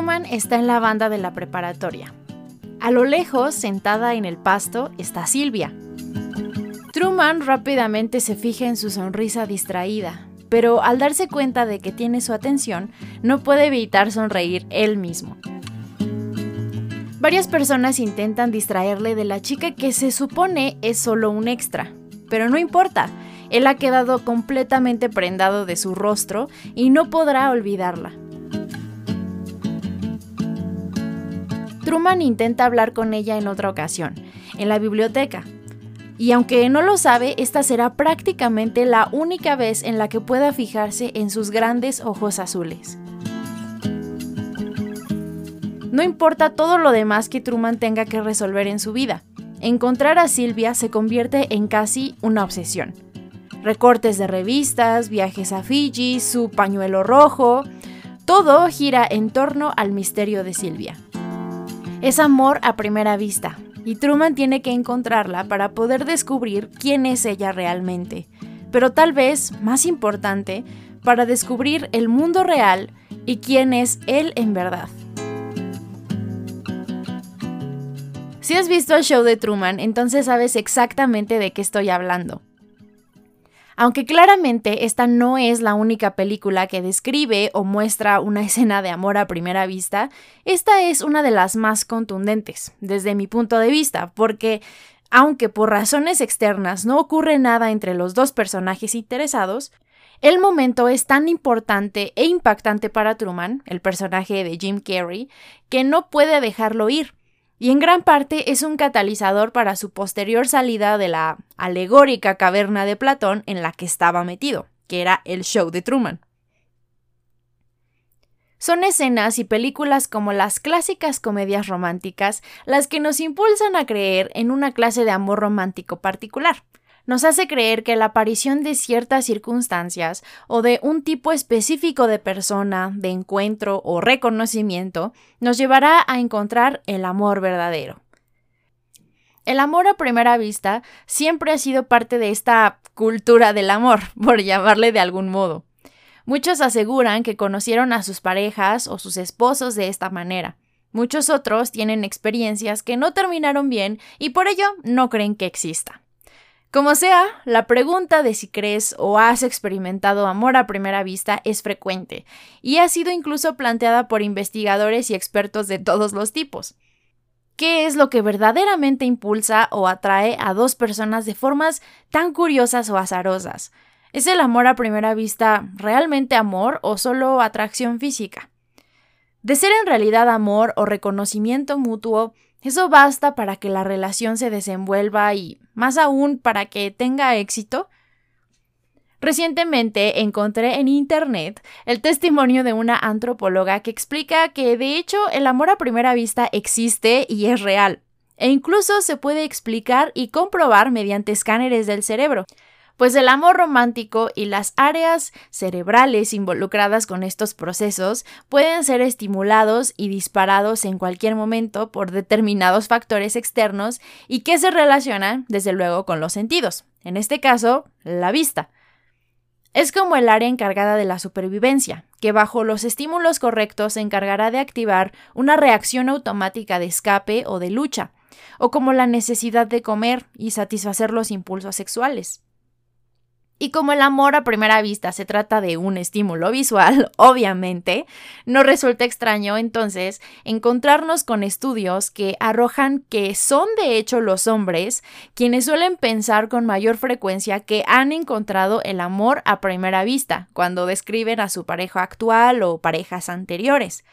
Truman está en la banda de la preparatoria. A lo lejos, sentada en el pasto, está Silvia. Truman rápidamente se fija en su sonrisa distraída, pero al darse cuenta de que tiene su atención, no puede evitar sonreír él mismo. Varias personas intentan distraerle de la chica que se supone es solo un extra, pero no importa, él ha quedado completamente prendado de su rostro y no podrá olvidarla. Truman intenta hablar con ella en otra ocasión, en la biblioteca. Y aunque no lo sabe, esta será prácticamente la única vez en la que pueda fijarse en sus grandes ojos azules. No importa todo lo demás que Truman tenga que resolver en su vida. Encontrar a Silvia se convierte en casi una obsesión. Recortes de revistas, viajes a Fiji, su pañuelo rojo, todo gira en torno al misterio de Silvia. Es amor a primera vista, y Truman tiene que encontrarla para poder descubrir quién es ella realmente. Pero tal vez, más importante, para descubrir el mundo real y quién es él en verdad. Si has visto el show de Truman, entonces sabes exactamente de qué estoy hablando. Aunque claramente esta no es la única película que describe o muestra una escena de amor a primera vista, esta es una de las más contundentes, desde mi punto de vista, porque aunque por razones externas no ocurre nada entre los dos personajes interesados, el momento es tan importante e impactante para Truman, el personaje de Jim Carrey, que no puede dejarlo ir y en gran parte es un catalizador para su posterior salida de la alegórica caverna de Platón en la que estaba metido, que era el show de Truman. Son escenas y películas como las clásicas comedias románticas las que nos impulsan a creer en una clase de amor romántico particular, nos hace creer que la aparición de ciertas circunstancias o de un tipo específico de persona, de encuentro o reconocimiento nos llevará a encontrar el amor verdadero. El amor a primera vista siempre ha sido parte de esta cultura del amor, por llamarle de algún modo. Muchos aseguran que conocieron a sus parejas o sus esposos de esta manera. Muchos otros tienen experiencias que no terminaron bien y por ello no creen que exista. Como sea, la pregunta de si crees o has experimentado amor a primera vista es frecuente y ha sido incluso planteada por investigadores y expertos de todos los tipos. ¿Qué es lo que verdaderamente impulsa o atrae a dos personas de formas tan curiosas o azarosas? ¿Es el amor a primera vista realmente amor o solo atracción física? De ser en realidad amor o reconocimiento mutuo, eso basta para que la relación se desenvuelva y, más aún, para que tenga éxito. Recientemente encontré en Internet el testimonio de una antropóloga que explica que de hecho el amor a primera vista existe y es real, e incluso se puede explicar y comprobar mediante escáneres del cerebro pues el amor romántico y las áreas cerebrales involucradas con estos procesos pueden ser estimulados y disparados en cualquier momento por determinados factores externos y que se relacionan, desde luego, con los sentidos, en este caso, la vista. Es como el área encargada de la supervivencia, que bajo los estímulos correctos se encargará de activar una reacción automática de escape o de lucha, o como la necesidad de comer y satisfacer los impulsos sexuales. Y como el amor a primera vista se trata de un estímulo visual, obviamente, no resulta extraño entonces encontrarnos con estudios que arrojan que son de hecho los hombres quienes suelen pensar con mayor frecuencia que han encontrado el amor a primera vista cuando describen a su pareja actual o parejas anteriores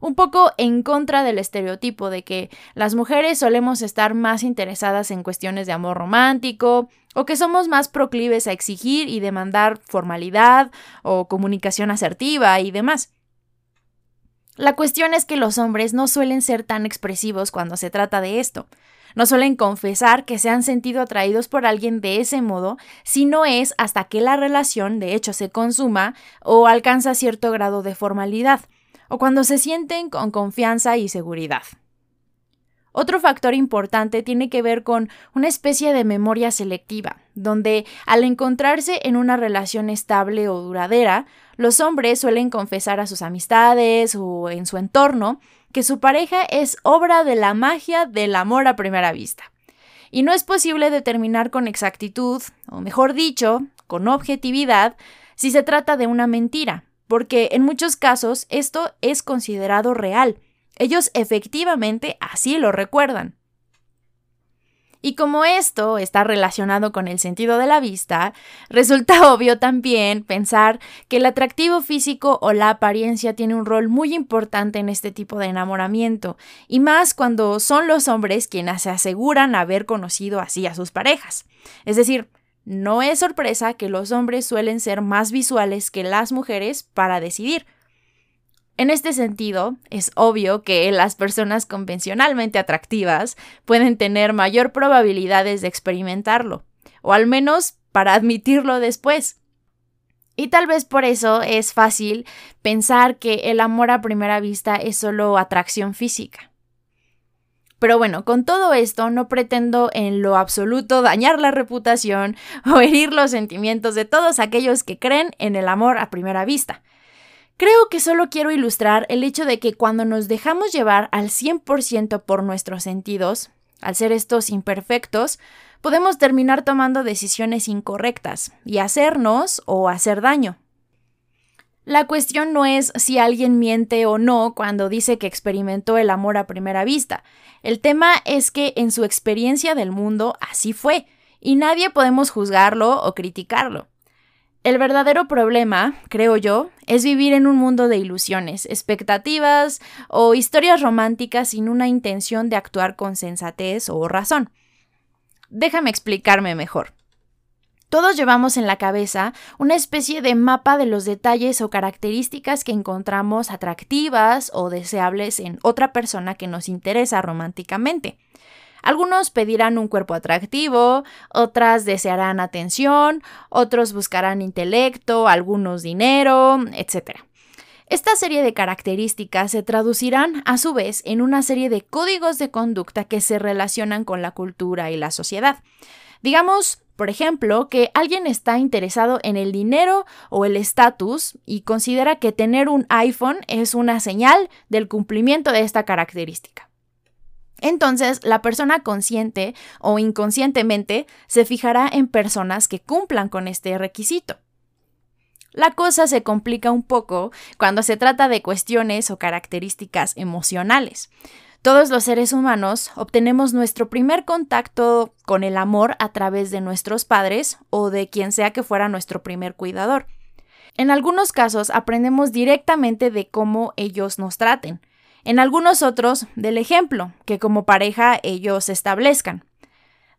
un poco en contra del estereotipo de que las mujeres solemos estar más interesadas en cuestiones de amor romántico o que somos más proclives a exigir y demandar formalidad o comunicación asertiva y demás. La cuestión es que los hombres no suelen ser tan expresivos cuando se trata de esto. No suelen confesar que se han sentido atraídos por alguien de ese modo si no es hasta que la relación de hecho se consuma o alcanza cierto grado de formalidad o cuando se sienten con confianza y seguridad. Otro factor importante tiene que ver con una especie de memoria selectiva, donde al encontrarse en una relación estable o duradera, los hombres suelen confesar a sus amistades o en su entorno que su pareja es obra de la magia del amor a primera vista. Y no es posible determinar con exactitud, o mejor dicho, con objetividad, si se trata de una mentira, porque en muchos casos esto es considerado real. Ellos efectivamente así lo recuerdan. Y como esto está relacionado con el sentido de la vista, resulta obvio también pensar que el atractivo físico o la apariencia tiene un rol muy importante en este tipo de enamoramiento, y más cuando son los hombres quienes se aseguran haber conocido así a sus parejas. Es decir, no es sorpresa que los hombres suelen ser más visuales que las mujeres para decidir. En este sentido, es obvio que las personas convencionalmente atractivas pueden tener mayor probabilidades de experimentarlo, o al menos para admitirlo después. Y tal vez por eso es fácil pensar que el amor a primera vista es solo atracción física. Pero bueno, con todo esto no pretendo en lo absoluto dañar la reputación o herir los sentimientos de todos aquellos que creen en el amor a primera vista. Creo que solo quiero ilustrar el hecho de que cuando nos dejamos llevar al 100% por nuestros sentidos, al ser estos imperfectos, podemos terminar tomando decisiones incorrectas y hacernos o hacer daño. La cuestión no es si alguien miente o no cuando dice que experimentó el amor a primera vista. El tema es que en su experiencia del mundo así fue, y nadie podemos juzgarlo o criticarlo. El verdadero problema, creo yo, es vivir en un mundo de ilusiones, expectativas o historias románticas sin una intención de actuar con sensatez o razón. Déjame explicarme mejor. Todos llevamos en la cabeza una especie de mapa de los detalles o características que encontramos atractivas o deseables en otra persona que nos interesa románticamente. Algunos pedirán un cuerpo atractivo, otras desearán atención, otros buscarán intelecto, algunos dinero, etc. Esta serie de características se traducirán a su vez en una serie de códigos de conducta que se relacionan con la cultura y la sociedad. Digamos, por ejemplo, que alguien está interesado en el dinero o el estatus y considera que tener un iPhone es una señal del cumplimiento de esta característica. Entonces, la persona consciente o inconscientemente se fijará en personas que cumplan con este requisito. La cosa se complica un poco cuando se trata de cuestiones o características emocionales. Todos los seres humanos obtenemos nuestro primer contacto con el amor a través de nuestros padres o de quien sea que fuera nuestro primer cuidador. En algunos casos aprendemos directamente de cómo ellos nos traten. En algunos otros, del ejemplo que como pareja ellos establezcan.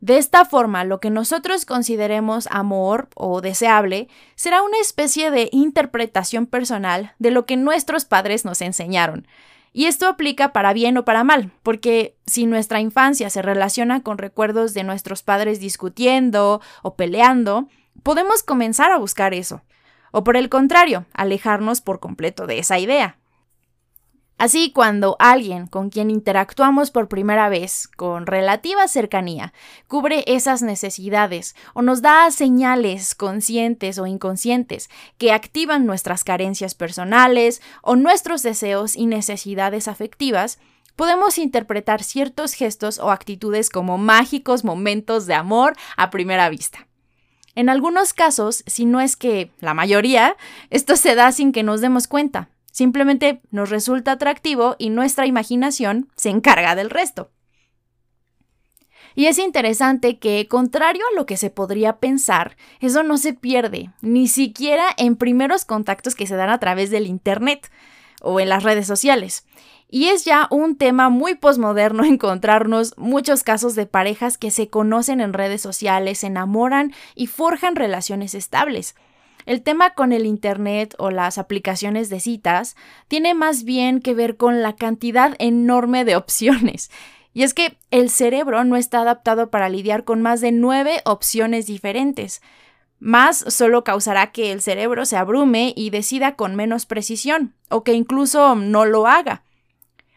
De esta forma, lo que nosotros consideremos amor o deseable será una especie de interpretación personal de lo que nuestros padres nos enseñaron, y esto aplica para bien o para mal, porque si nuestra infancia se relaciona con recuerdos de nuestros padres discutiendo o peleando, podemos comenzar a buscar eso. O por el contrario, alejarnos por completo de esa idea. Así, cuando alguien con quien interactuamos por primera vez, con relativa cercanía, cubre esas necesidades o nos da señales conscientes o inconscientes que activan nuestras carencias personales o nuestros deseos y necesidades afectivas, podemos interpretar ciertos gestos o actitudes como mágicos momentos de amor a primera vista. En algunos casos, si no es que la mayoría, esto se da sin que nos demos cuenta, Simplemente nos resulta atractivo y nuestra imaginación se encarga del resto. Y es interesante que, contrario a lo que se podría pensar, eso no se pierde, ni siquiera en primeros contactos que se dan a través del Internet o en las redes sociales. Y es ya un tema muy posmoderno encontrarnos muchos casos de parejas que se conocen en redes sociales, se enamoran y forjan relaciones estables. El tema con el Internet o las aplicaciones de citas tiene más bien que ver con la cantidad enorme de opciones. Y es que el cerebro no está adaptado para lidiar con más de nueve opciones diferentes. Más solo causará que el cerebro se abrume y decida con menos precisión, o que incluso no lo haga.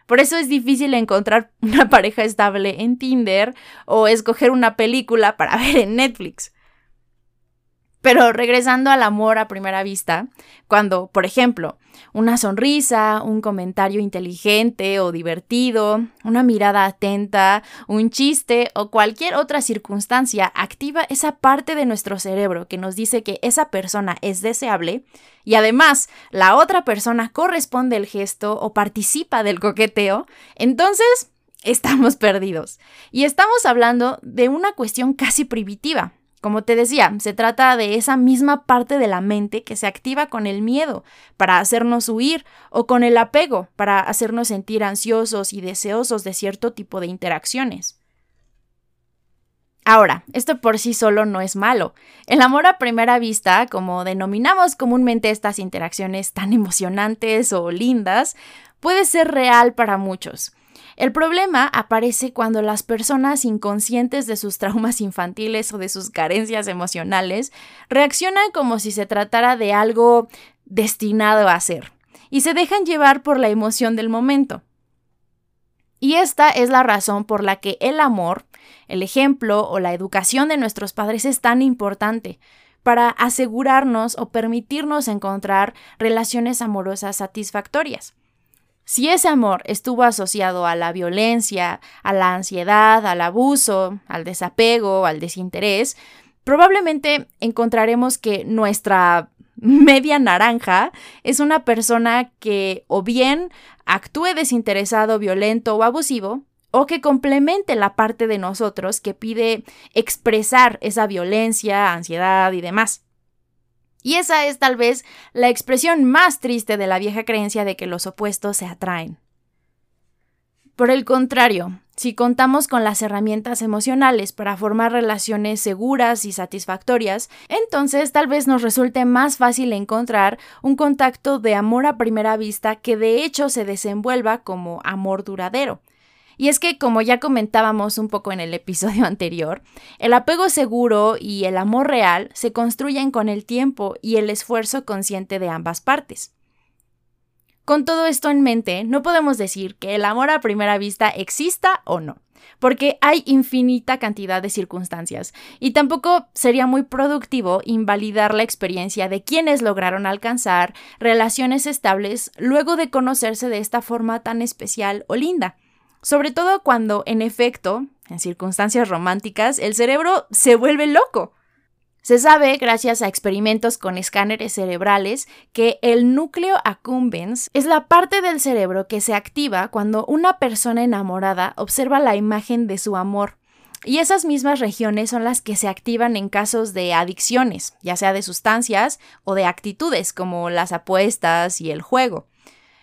Por eso es difícil encontrar una pareja estable en Tinder o escoger una película para ver en Netflix. Pero regresando al amor a primera vista, cuando, por ejemplo, una sonrisa, un comentario inteligente o divertido, una mirada atenta, un chiste o cualquier otra circunstancia activa esa parte de nuestro cerebro que nos dice que esa persona es deseable y además la otra persona corresponde el gesto o participa del coqueteo, entonces estamos perdidos. Y estamos hablando de una cuestión casi primitiva como te decía, se trata de esa misma parte de la mente que se activa con el miedo para hacernos huir o con el apego para hacernos sentir ansiosos y deseosos de cierto tipo de interacciones. Ahora, esto por sí solo no es malo. El amor a primera vista, como denominamos comúnmente estas interacciones tan emocionantes o lindas, puede ser real para muchos. El problema aparece cuando las personas inconscientes de sus traumas infantiles o de sus carencias emocionales reaccionan como si se tratara de algo destinado a ser y se dejan llevar por la emoción del momento. Y esta es la razón por la que el amor, el ejemplo o la educación de nuestros padres es tan importante para asegurarnos o permitirnos encontrar relaciones amorosas satisfactorias. Si ese amor estuvo asociado a la violencia, a la ansiedad, al abuso, al desapego, al desinterés, probablemente encontraremos que nuestra media naranja es una persona que o bien actúe desinteresado, violento o abusivo, o que complemente la parte de nosotros que pide expresar esa violencia, ansiedad y demás. Y esa es tal vez la expresión más triste de la vieja creencia de que los opuestos se atraen. Por el contrario, si contamos con las herramientas emocionales para formar relaciones seguras y satisfactorias, entonces tal vez nos resulte más fácil encontrar un contacto de amor a primera vista que de hecho se desenvuelva como amor duradero, y es que, como ya comentábamos un poco en el episodio anterior, el apego seguro y el amor real se construyen con el tiempo y el esfuerzo consciente de ambas partes. Con todo esto en mente, no podemos decir que el amor a primera vista exista o no, porque hay infinita cantidad de circunstancias, y tampoco sería muy productivo invalidar la experiencia de quienes lograron alcanzar relaciones estables luego de conocerse de esta forma tan especial o linda sobre todo cuando, en efecto, en circunstancias románticas, el cerebro se vuelve loco. Se sabe, gracias a experimentos con escáneres cerebrales, que el núcleo accumbens es la parte del cerebro que se activa cuando una persona enamorada observa la imagen de su amor. Y esas mismas regiones son las que se activan en casos de adicciones, ya sea de sustancias o de actitudes como las apuestas y el juego.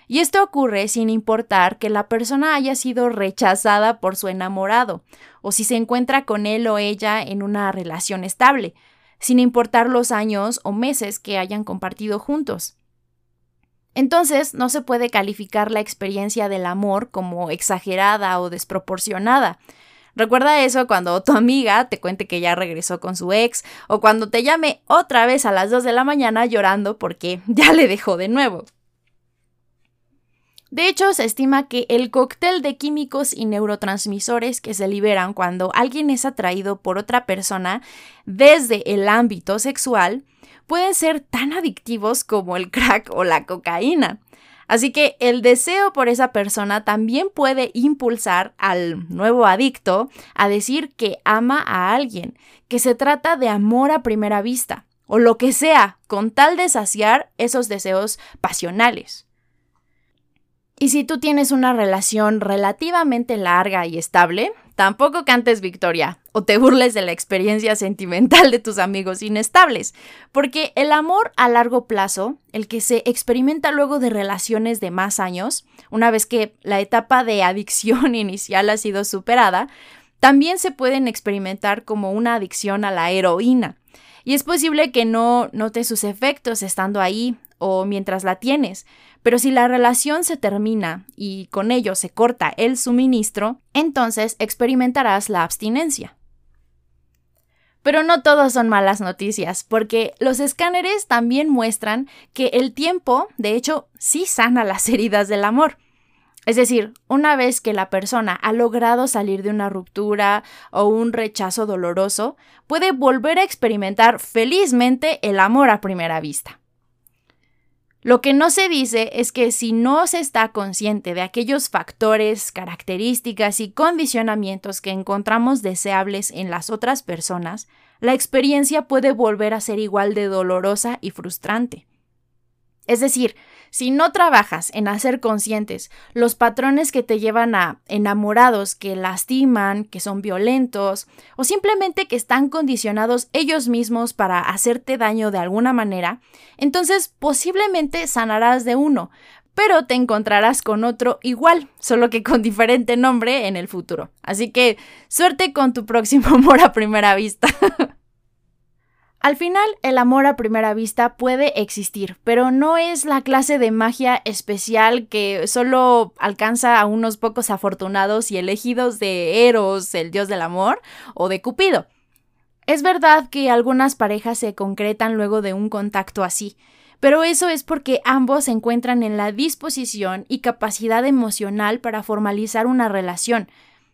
Y esto ocurre sin importar que la persona haya sido rechazada por su enamorado, o si se encuentra con él o ella en una relación estable, sin importar los años o meses que hayan compartido juntos. Entonces, no se puede calificar la experiencia del amor como exagerada o desproporcionada. Recuerda eso cuando tu amiga te cuente que ya regresó con su ex o cuando te llame otra vez a las 2 de la mañana llorando porque ya le dejó de nuevo. De hecho, se estima que el cóctel de químicos y neurotransmisores que se liberan cuando alguien es atraído por otra persona desde el ámbito sexual pueden ser tan adictivos como el crack o la cocaína. Así que el deseo por esa persona también puede impulsar al nuevo adicto a decir que ama a alguien, que se trata de amor a primera vista, o lo que sea, con tal de saciar esos deseos pasionales. Y si tú tienes una relación relativamente larga y estable, tampoco cantes victoria o te burles de la experiencia sentimental de tus amigos inestables, porque el amor a largo plazo, el que se experimenta luego de relaciones de más años, una vez que la etapa de adicción inicial ha sido superada, también se pueden experimentar como una adicción a la heroína. Y es posible que no notes sus efectos estando ahí o mientras la tienes, pero si la relación se termina y con ello se corta el suministro, entonces experimentarás la abstinencia. Pero no todos son malas noticias, porque los escáneres también muestran que el tiempo, de hecho, sí sana las heridas del amor. Es decir, una vez que la persona ha logrado salir de una ruptura o un rechazo doloroso, puede volver a experimentar felizmente el amor a primera vista. Lo que no se dice es que si no se está consciente de aquellos factores, características y condicionamientos que encontramos deseables en las otras personas, la experiencia puede volver a ser igual de dolorosa y frustrante. Es decir, si no trabajas en hacer conscientes los patrones que te llevan a enamorados que lastiman, que son violentos o simplemente que están condicionados ellos mismos para hacerte daño de alguna manera, entonces posiblemente sanarás de uno, pero te encontrarás con otro igual, solo que con diferente nombre en el futuro. Así que suerte con tu próximo amor a primera vista. Al final, el amor a primera vista puede existir, pero no es la clase de magia especial que solo alcanza a unos pocos afortunados y elegidos de Eros, el dios del amor, o de Cupido. Es verdad que algunas parejas se concretan luego de un contacto así, pero eso es porque ambos se encuentran en la disposición y capacidad emocional para formalizar una relación,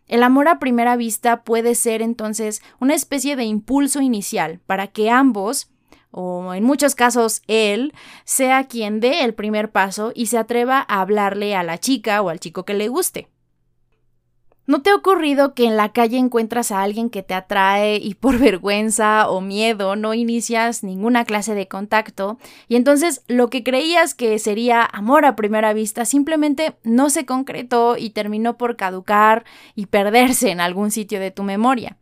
el amor a primera vista puede ser entonces una especie de impulso inicial para que ambos, o en muchos casos él, sea quien dé el primer paso y se atreva a hablarle a la chica o al chico que le guste. ¿No te ha ocurrido que en la calle encuentras a alguien que te atrae y por vergüenza o miedo no inicias ninguna clase de contacto y entonces lo que creías que sería amor a primera vista simplemente no se concretó y terminó por caducar y perderse en algún sitio de tu memoria?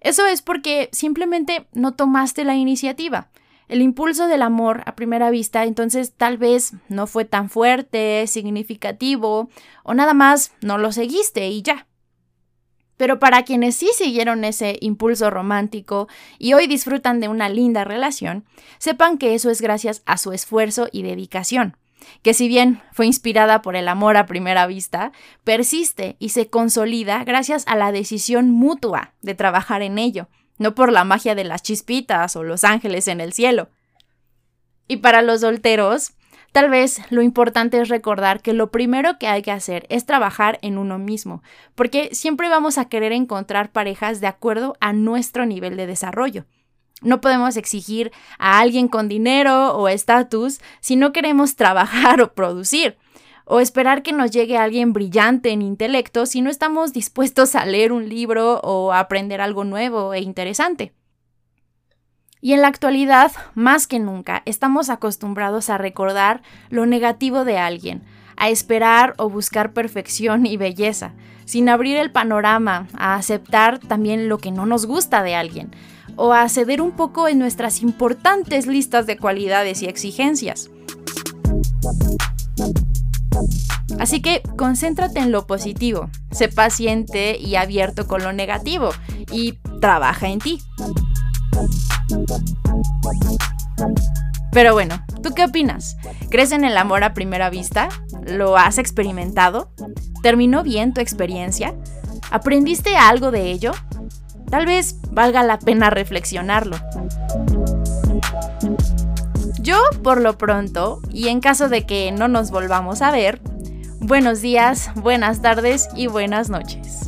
Eso es porque simplemente no tomaste la iniciativa. El impulso del amor a primera vista entonces tal vez no fue tan fuerte, significativo, o nada más no lo seguiste y ya. Pero para quienes sí siguieron ese impulso romántico y hoy disfrutan de una linda relación, sepan que eso es gracias a su esfuerzo y dedicación, que si bien fue inspirada por el amor a primera vista, persiste y se consolida gracias a la decisión mutua de trabajar en ello, no por la magia de las chispitas o los ángeles en el cielo. Y para los solteros, tal vez lo importante es recordar que lo primero que hay que hacer es trabajar en uno mismo, porque siempre vamos a querer encontrar parejas de acuerdo a nuestro nivel de desarrollo. No podemos exigir a alguien con dinero o estatus si no queremos trabajar o producir o esperar que nos llegue alguien brillante en intelecto si no estamos dispuestos a leer un libro o aprender algo nuevo e interesante. Y en la actualidad, más que nunca, estamos acostumbrados a recordar lo negativo de alguien, a esperar o buscar perfección y belleza, sin abrir el panorama, a aceptar también lo que no nos gusta de alguien, o a ceder un poco en nuestras importantes listas de cualidades y exigencias. Así que concéntrate en lo positivo, sé paciente y abierto con lo negativo y trabaja en ti. Pero bueno, ¿tú qué opinas? ¿Crees en el amor a primera vista? ¿Lo has experimentado? ¿Terminó bien tu experiencia? ¿Aprendiste algo de ello? Tal vez valga la pena reflexionarlo. Yo, por lo pronto, y en caso de que no nos volvamos a ver, buenos días, buenas tardes y buenas noches.